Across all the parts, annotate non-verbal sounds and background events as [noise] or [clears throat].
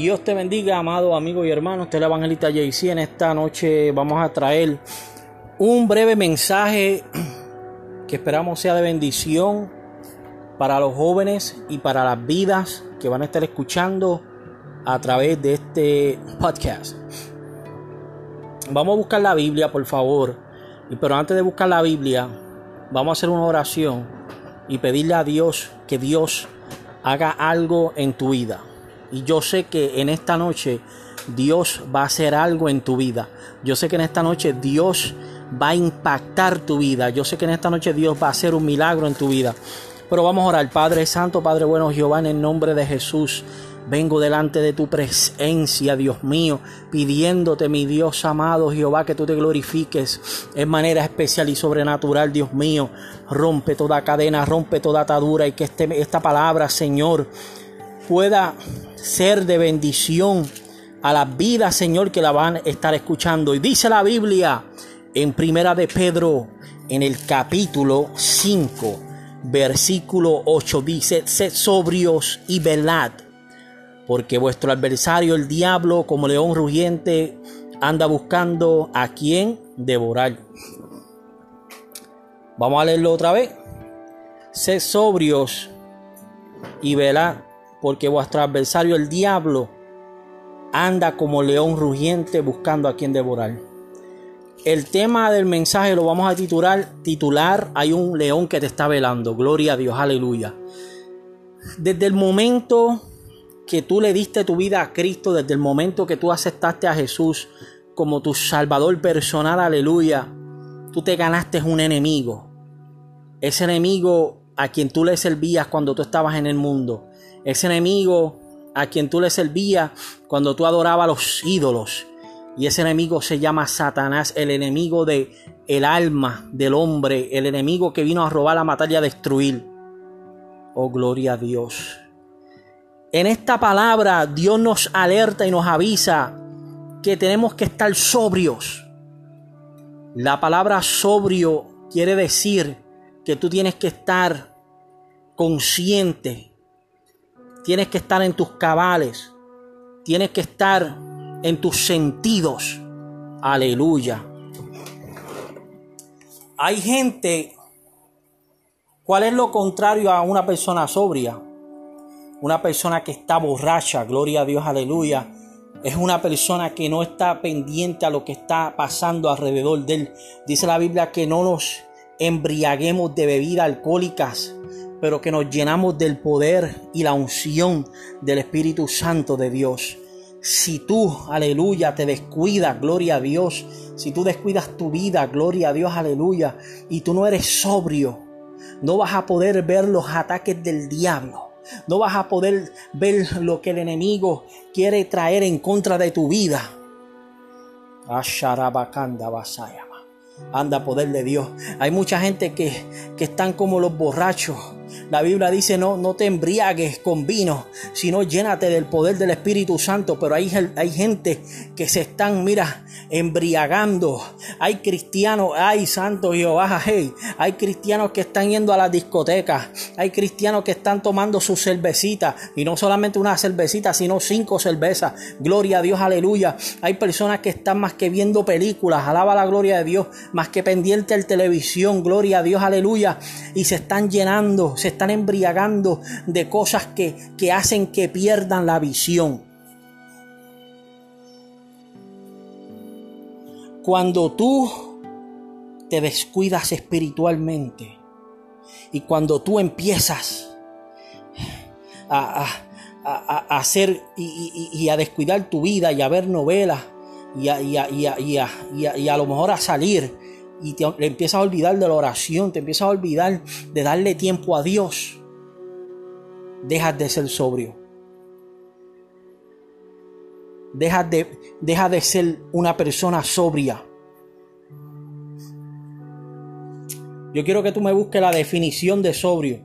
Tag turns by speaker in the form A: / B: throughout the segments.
A: Dios te bendiga, amado amigo y hermano. Usted es el evangelista JC. En esta noche vamos a traer un breve mensaje [clears throat] que esperamos sea de bendición para los jóvenes y para las vidas que van a estar escuchando a través de este podcast. Vamos a buscar la Biblia, por favor. Pero antes de buscar la Biblia, vamos a hacer una oración y pedirle a Dios que Dios haga algo en tu vida. Y yo sé que en esta noche Dios va a hacer algo en tu vida. Yo sé que en esta noche Dios va a impactar tu vida. Yo sé que en esta noche Dios va a hacer un milagro en tu vida. Pero vamos a orar, Padre Santo, Padre bueno, Jehová, en el nombre de Jesús. Vengo delante de tu presencia, Dios mío, pidiéndote, mi Dios amado, Jehová, que tú te glorifiques en manera especial y sobrenatural, Dios mío. Rompe toda cadena, rompe toda atadura y que este, esta palabra, Señor, pueda ser de bendición a la vida, Señor, que la van a estar escuchando. Y dice la Biblia en Primera de Pedro, en el capítulo 5, versículo 8, dice, sed sobrios y velad, porque vuestro adversario, el diablo, como león rugiente, anda buscando a quien devorar. Vamos a leerlo otra vez. Sed sobrios y velad porque vuestro adversario el diablo anda como león rugiente buscando a quien devorar. El tema del mensaje lo vamos a titular, titular, hay un león que te está velando, gloria a Dios, aleluya. Desde el momento que tú le diste tu vida a Cristo, desde el momento que tú aceptaste a Jesús como tu Salvador personal, aleluya, tú te ganaste un enemigo. Ese enemigo a quien tú le servías cuando tú estabas en el mundo ese enemigo a quien tú le servías cuando tú adorabas a los ídolos. Y ese enemigo se llama Satanás, el enemigo de el alma del hombre, el enemigo que vino a robar, a matar y a destruir. Oh, gloria a Dios. En esta palabra Dios nos alerta y nos avisa que tenemos que estar sobrios. La palabra sobrio quiere decir que tú tienes que estar consciente Tienes que estar en tus cabales. Tienes que estar en tus sentidos. Aleluya. Hay gente, ¿cuál es lo contrario a una persona sobria? Una persona que está borracha, gloria a Dios, aleluya. Es una persona que no está pendiente a lo que está pasando alrededor de él. Dice la Biblia que no nos embriaguemos de bebidas alcohólicas, pero que nos llenamos del poder y la unción del Espíritu Santo de Dios. Si tú, aleluya, te descuidas, gloria a Dios, si tú descuidas tu vida, gloria a Dios, aleluya, y tú no eres sobrio, no vas a poder ver los ataques del diablo. No vas a poder ver lo que el enemigo quiere traer en contra de tu vida. Basaya. Anda, poder de Dios. Hay mucha gente que, que están como los borrachos. La Biblia dice, no, no te embriagues con vino, sino llénate del poder del Espíritu Santo. Pero hay, hay gente que se están, mira, embriagando. Hay cristianos, hay santo Jehová, hey. Hay cristianos que están yendo a las discotecas. Hay cristianos que están tomando su cervecita. Y no solamente una cervecita, sino cinco cervezas. Gloria a Dios, aleluya. Hay personas que están más que viendo películas. Alaba la gloria de Dios más que pendiente al televisión, gloria a Dios, aleluya, y se están llenando, se están embriagando de cosas que, que hacen que pierdan la visión. Cuando tú te descuidas espiritualmente y cuando tú empiezas a, a, hacer y, y, a descuidar tu vida y a ver novelas y a, y y a, lo mejor a salir y te, empiezas a olvidar de la oración, te empiezas a olvidar de darle tiempo a Dios, dejas de ser sobrio. Dejas de, de ser una persona sobria. Yo quiero que tú me busques la definición de sobrio.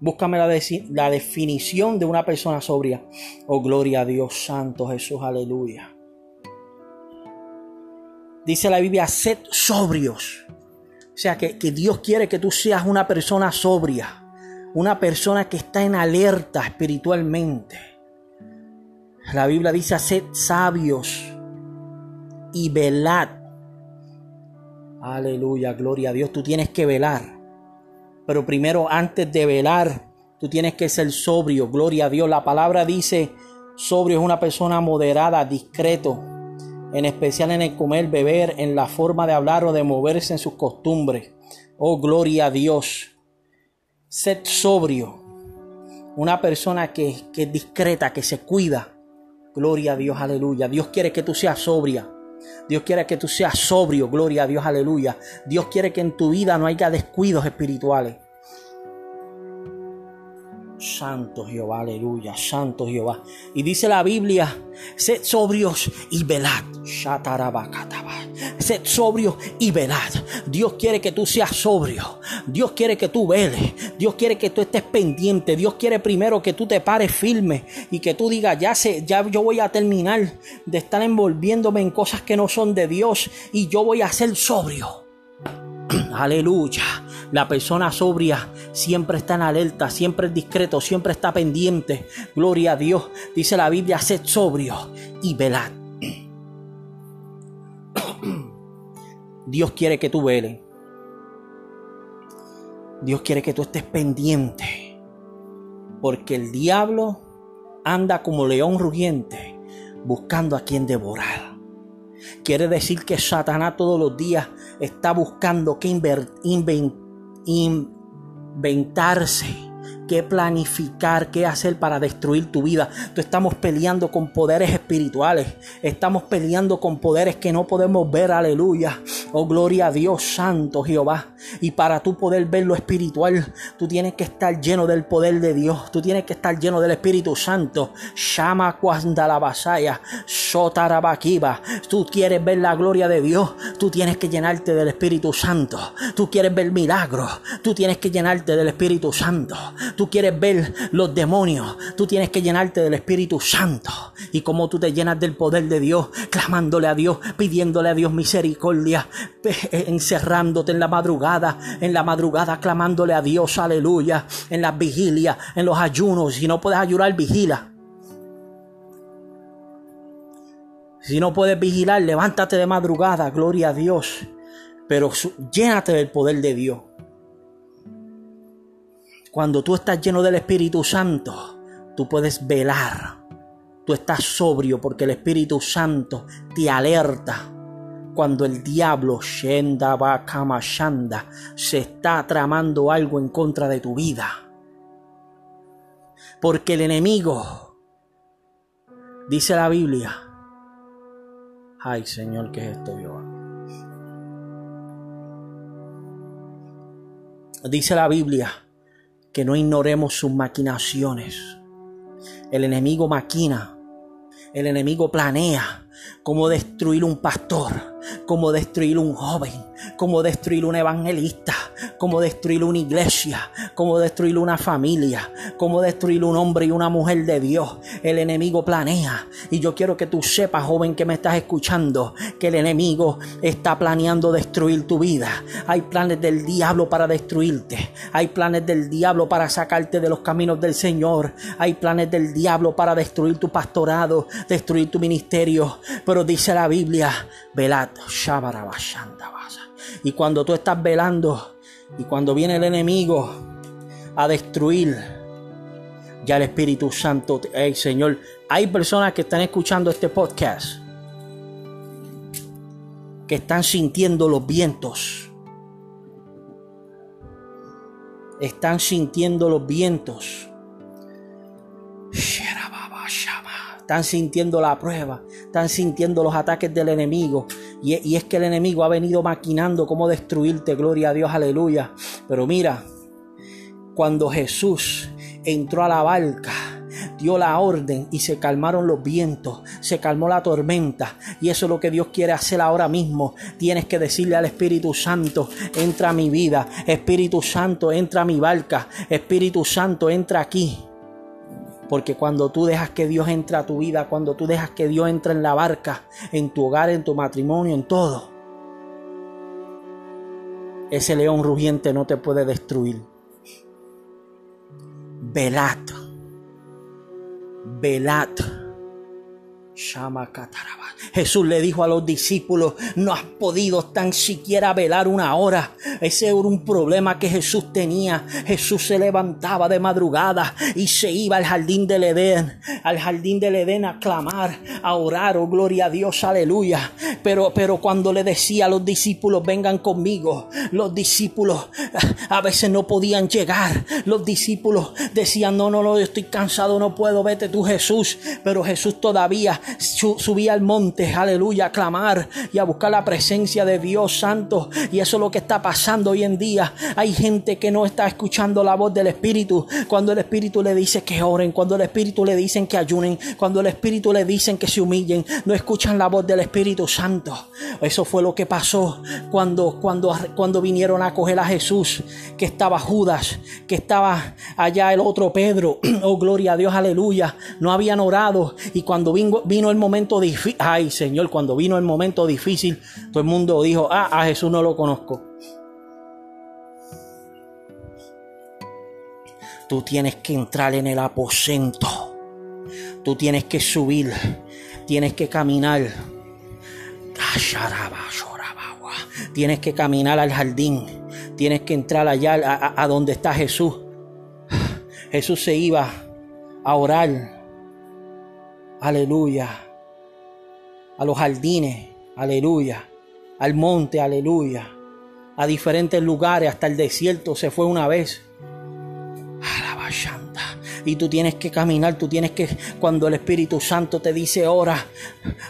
A: Búscame la, la, definición de una persona sobria. Oh, gloria a Dios Santo Jesús, aleluya. Dice la Biblia, sed sobrios. O sea, que, que Dios quiere que tú seas una persona sobria, una persona que está en alerta espiritualmente. La Biblia dice, sed sabios y velad. Aleluya, gloria a Dios. Tú tienes que velar. Pero primero, antes de velar, tú tienes que ser sobrio. Gloria a Dios. La palabra dice, sobrio es una persona moderada, discreto, en especial en el comer, beber, en la forma de hablar o de moverse en sus costumbres. Oh, gloria a Dios. Sed sobrio. Una persona que, que es discreta, que se cuida. Gloria a Dios, aleluya. Dios quiere que tú seas sobria. Dios quiere que tú seas sobrio, gloria a Dios, aleluya. Dios quiere que en tu vida no haya descuidos espirituales. Santo Jehová, aleluya, Santo Jehová. Y dice la Biblia, sed sobrios y velad. Sed sobrios y velad. Dios quiere que tú seas sobrio. Dios quiere que tú veles. Dios quiere que tú estés pendiente. Dios quiere primero que tú te pares firme y que tú digas, ya sé, ya yo voy a terminar de estar envolviéndome en cosas que no son de Dios y yo voy a ser sobrio. [clears throat] Aleluya. La persona sobria siempre está en alerta, siempre es discreto, siempre está pendiente. Gloria a Dios. Dice la Biblia, sed sobrio y velad. [clears throat] Dios quiere que tú veles. Dios quiere que tú estés pendiente. Porque el diablo anda como león rugiente buscando a quien devorar. Quiere decir que Satanás todos los días está buscando que inventarse qué planificar, qué hacer para destruir tu vida. Tú estamos peleando con poderes espirituales, estamos peleando con poderes que no podemos ver, aleluya. Oh, gloria a Dios Santo Jehová. Y para tú poder ver lo espiritual, tú tienes que estar lleno del poder de Dios, tú tienes que estar lleno del Espíritu Santo. Shama la basaya, Tú quieres ver la gloria de Dios, tú tienes que llenarte del Espíritu Santo. Tú quieres ver milagros, tú tienes que llenarte del Espíritu Santo tú quieres ver los demonios, tú tienes que llenarte del Espíritu Santo. Y como tú te llenas del poder de Dios, clamándole a Dios, pidiéndole a Dios misericordia, encerrándote en la madrugada, en la madrugada clamándole a Dios, aleluya, en las vigilias, en los ayunos. Si no puedes ayunar, vigila. Si no puedes vigilar, levántate de madrugada, gloria a Dios. Pero llénate del poder de Dios. Cuando tú estás lleno del Espíritu Santo, tú puedes velar. Tú estás sobrio porque el Espíritu Santo te alerta cuando el diablo Shenda Shanda se está tramando algo en contra de tu vida. Porque el enemigo, dice la Biblia, ay Señor, ¿qué es esto, Jehová? Dice la Biblia que no ignoremos sus maquinaciones. El enemigo maquina, el enemigo planea cómo destruir un pastor, cómo destruir un joven, cómo destruir un evangelista, cómo destruir una iglesia, cómo destruir una familia, cómo destruir un hombre y una mujer de Dios. El enemigo planea. Y yo quiero que tú sepas, joven que me estás escuchando, que el enemigo está planeando destruir tu vida. Hay planes del diablo para destruirte. Hay planes del diablo para sacarte de los caminos del Señor. Hay planes del diablo para destruir tu pastorado, destruir tu ministerio. Pero dice la Biblia, velad, y cuando tú estás velando y cuando viene el enemigo a destruir, ya el Espíritu Santo, hey Señor, hay personas que están escuchando este podcast que están sintiendo los vientos. Están sintiendo los vientos. Están sintiendo la prueba, están sintiendo los ataques del enemigo. Y, es que el enemigo ha venido maquinando cómo destruirte, gloria a Dios, aleluya. Pero mira, cuando Jesús entró a la barca, dio la orden y se calmaron los vientos, se calmó la tormenta. Y eso es lo que Dios quiere hacer ahora mismo. Tienes que decirle al Espíritu Santo, entra a mi vida. Espíritu Santo, entra a mi barca. Espíritu Santo, entra aquí. Porque cuando tú dejas que Dios entre a tu vida, cuando tú dejas que Dios entre en la barca, en tu hogar, en tu matrimonio, en todo, ese león rugiente no te puede destruir. Velad. Velad. Jesús le dijo a los discípulos, no has podido tan siquiera velar una hora. Ese era un problema que Jesús tenía. Jesús se levantaba de madrugada y se iba al jardín del Edén, al jardín del Edén a clamar, a orar, oh gloria a Dios, aleluya. Pero, pero cuando le decía a los discípulos, vengan conmigo, los discípulos a veces no podían llegar. Los discípulos decían, no, no, no, yo estoy cansado, no puedo, vete tú Jesús. Pero Jesús todavía subía al monte, aleluya, a clamar y a buscar la presencia de Dios Santo. Y eso es lo que está pasando hoy en día. Hay gente que no está escuchando la voz del Espíritu. Cuando el Espíritu le dice que oren, cuando el Espíritu le dicen que ayunen, cuando el Espíritu le dicen que se humillen, no escuchan la voz del Espíritu Santo. Eso fue lo que pasó cuando, cuando, cuando vinieron a coger a Jesús, que estaba Judas, que estaba allá el otro Pedro. [clears throat] Oh, gloria a Dios, aleluya. No habían orado. Y cuando vino, vino el momento difícil, ay Señor, cuando vino el momento difícil, todo el mundo dijo, ah, a Jesús no lo conozco. Tú tienes que entrar en el aposento. Tú tienes que subir. Tienes que caminar. Tienes que caminar al jardín. Tienes que entrar allá a, a donde está Jesús. Jesús se iba a orar. Aleluya. A los jardines. Aleluya. Al monte. Aleluya. A diferentes lugares. Hasta el desierto se fue una vez. Y tú tienes que caminar, tú tienes que, cuando el Espíritu Santo te dice ora,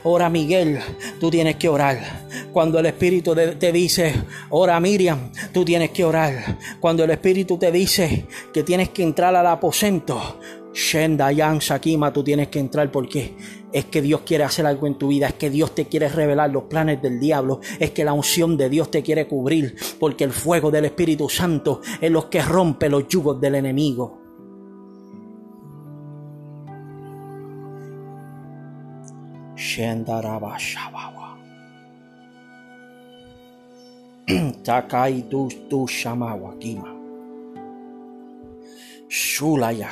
A: ora Miguel, tú tienes que orar. Cuando el Espíritu te dice ora Miriam, tú tienes que orar. Cuando el Espíritu te dice que tienes que entrar al aposento, Shenda Yan Shakima, tú tienes que entrar porque es que Dios quiere hacer algo en tu vida, es que Dios te quiere revelar los planes del diablo, es que la unción de Dios te quiere cubrir, porque el fuego del Espíritu Santo es lo que rompe los yugos del enemigo. Shendarabashabawa. [clears throat] Takai tu shamawa kima. Shulaya.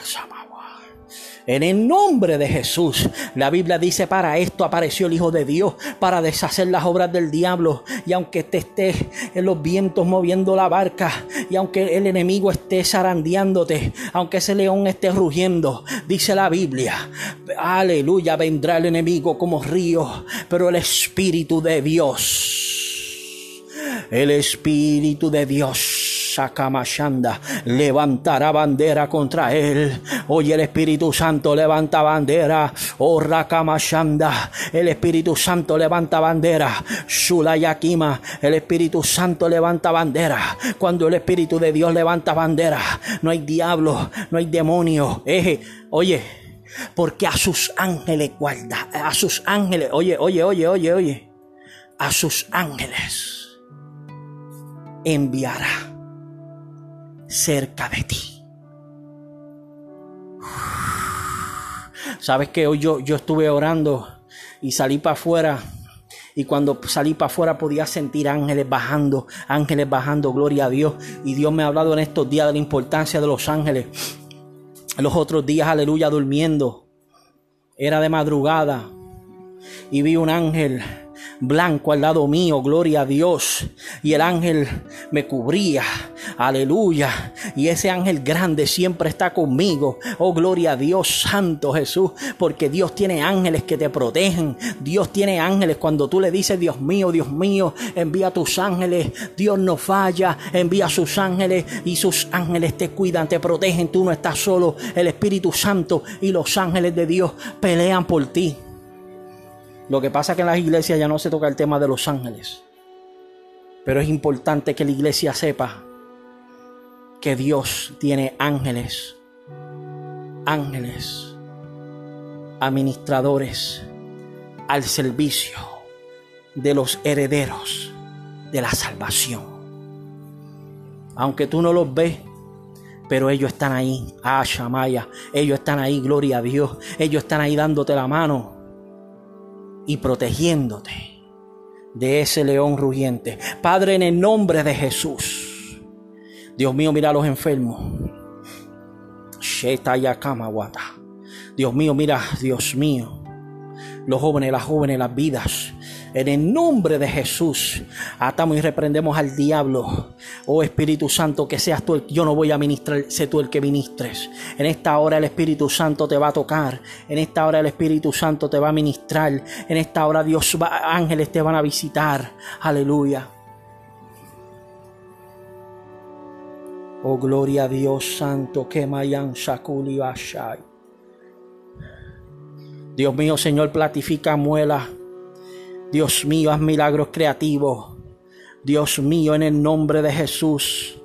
A: En el nombre de Jesús, la Biblia dice, para esto apareció el Hijo de Dios, para deshacer las obras del diablo. Y aunque te esté en los vientos moviendo la barca, y aunque el enemigo esté zarandeándote, aunque ese león esté rugiendo, dice la Biblia, aleluya, vendrá el enemigo como río, pero el Espíritu de Dios, el Espíritu de Dios Sakamashanda levantará bandera contra él. Hoy el Espíritu Santo levanta bandera. Oh Rakamashanda, el Espíritu Santo levanta bandera. Shulayakima, el Espíritu Santo levanta bandera. Cuando el Espíritu de Dios levanta bandera, no hay diablo, no hay demonio. Eje, oye, porque a sus ángeles guarda, a sus ángeles, oye, oye, oye, oye, oye, a sus ángeles enviará cerca de ti. Sabes que hoy yo, yo estuve orando y salí para afuera. Y cuando salí para afuera podía sentir ángeles bajando, ángeles bajando, gloria a Dios. Y Dios me ha hablado en estos días de la importancia de los ángeles. Los otros días, aleluya, durmiendo. Era de madrugada y vi un ángel blanco al lado mío, gloria a Dios. Y el ángel me cubría, aleluya. Y ese ángel grande siempre está conmigo, oh gloria a Dios, Santo Jesús, porque Dios tiene ángeles que te protegen. Dios tiene ángeles cuando tú le dices, Dios mío, Dios mío, envía tus ángeles. Dios no falla, envía sus ángeles y sus ángeles te cuidan, te protegen. Tú no estás solo, el Espíritu Santo y los ángeles de Dios pelean por ti. Lo que pasa es que en las iglesias ya no se toca el tema de los ángeles. Pero es importante que la iglesia sepa que Dios tiene ángeles, ángeles, administradores al servicio de los herederos de la salvación. Aunque tú no los ves, pero ellos están ahí. Ah, Shamaya, ellos están ahí, gloria a Dios. Ellos están ahí dándote la mano y protegiéndote de ese león rugiente. Padre, en el nombre de Jesús. Dios mío, mira a los enfermos. Dios mío, mira, Dios mío. los jóvenes, las jóvenes, las vidas. En el nombre de Jesús, atamos y reprendemos al diablo. Oh Espíritu Santo, que seas tú el yo no voy a ministrar, sé tú el que ministres. En esta hora el Espíritu Santo te va a tocar. En esta hora el Espíritu Santo te va a ministrar. En esta hora Dios va, ángeles te van a visitar. Aleluya. Oh gloria a Dios Santo, que mayan shakuli Dios mío, Señor, platifica muela. Dios mío, haz milagros creativos. Dios mío, en el nombre de Jesús.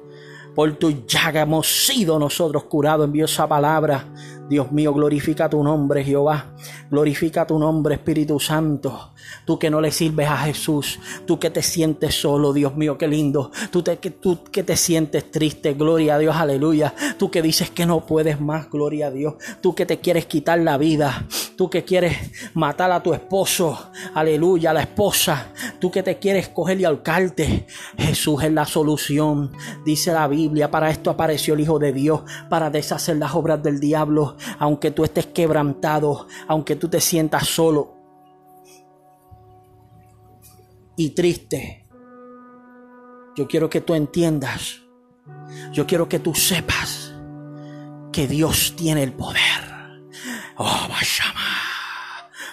A: Por tu llaga hemos sido nosotros curados. Envío esa palabra. Dios mío, glorifica tu nombre, Jehová. Glorifica tu nombre, Espíritu Santo. Tú que no le sirves a Jesús. Tú que te sientes solo, Dios mío, qué lindo. Tú, que, tú que te sientes triste, gloria a Dios, aleluya. Tú que dices que no puedes más, gloria a Dios. Tú que te quieres quitar la vida. Tú que quieres matar a tu esposo, aleluya, a la esposa. Tú que te quieres coger y ahorcarte. Jesús es la solución. Dice la Biblia, para esto apareció el Hijo de Dios, para deshacer las obras del diablo. Aunque tú estés quebrantado, aunque tú te sientas solo y triste, yo quiero que tú entiendas, yo quiero que tú sepas que Dios tiene el poder. Oh,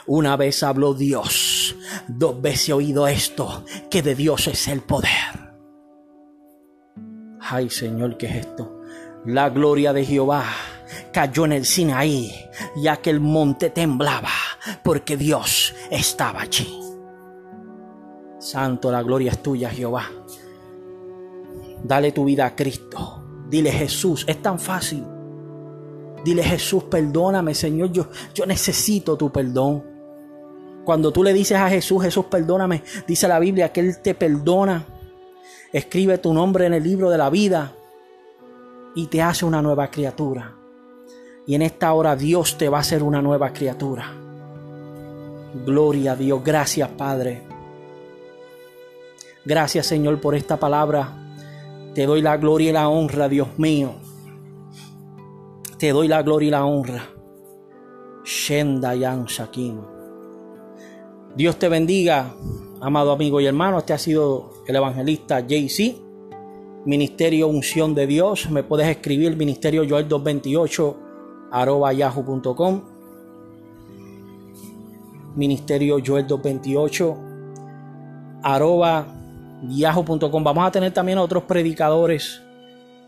A: Una vez habló Dios, dos veces he oído esto, que de Dios es el poder. Ay Señor, ¿qué es esto? La gloria de Jehová cayó en el Sinaí, ya que el monte temblaba, porque Dios estaba allí. Santo, la gloria es tuya, Jehová. Dale tu vida a Cristo. Dile Jesús, es tan fácil. Dile Jesús, perdóname, Señor, yo, yo necesito tu perdón. Cuando tú le dices a Jesús, Jesús, perdóname, dice la Biblia que Él te perdona. Escribe tu nombre en el libro de la vida y te hace una nueva criatura. Y en esta hora Dios te va a hacer una nueva criatura. Gloria a Dios. Gracias, Padre. Gracias, Señor, por esta palabra. Te doy la gloria y la honra, Dios mío. Te doy la gloria y la honra. Shenda Yan Shakim. Dios te bendiga, amado amigo y hermano. Este ha sido el evangelista JC. Ministerio Unción de Dios. Me puedes escribir Ministerio Joel 228 arroba yahoo.com. Ministerio Joel 228 arroba yahoo.com. Vamos a tener también otros predicadores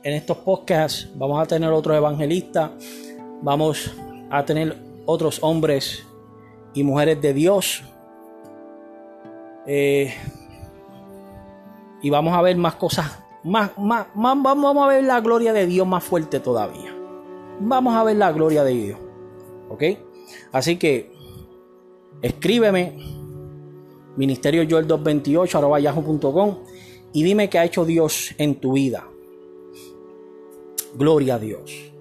A: en estos podcasts. Vamos a tener otros evangelistas. Vamos a tener otros hombres y mujeres de Dios. Eh, y vamos a ver más cosas. Más, más, más, vamos a ver la gloria de Dios más fuerte todavía. Vamos a ver la gloria de Dios. ¿Ok? Así que escríbeme ministerio joel 228 yahoo.com y dime qué ha hecho Dios en tu vida. Gloria a Dios.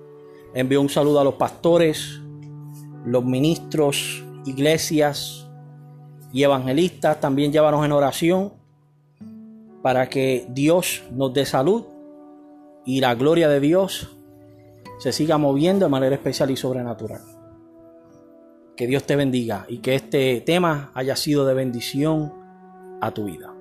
A: Envío un saludo a los pastores, los ministros, iglesias y evangelistas. También llévanos en oración para que Dios nos dé salud y la gloria de Dios se siga moviendo de manera especial y sobrenatural. Que Dios te bendiga y que este tema haya sido de bendición a tu vida.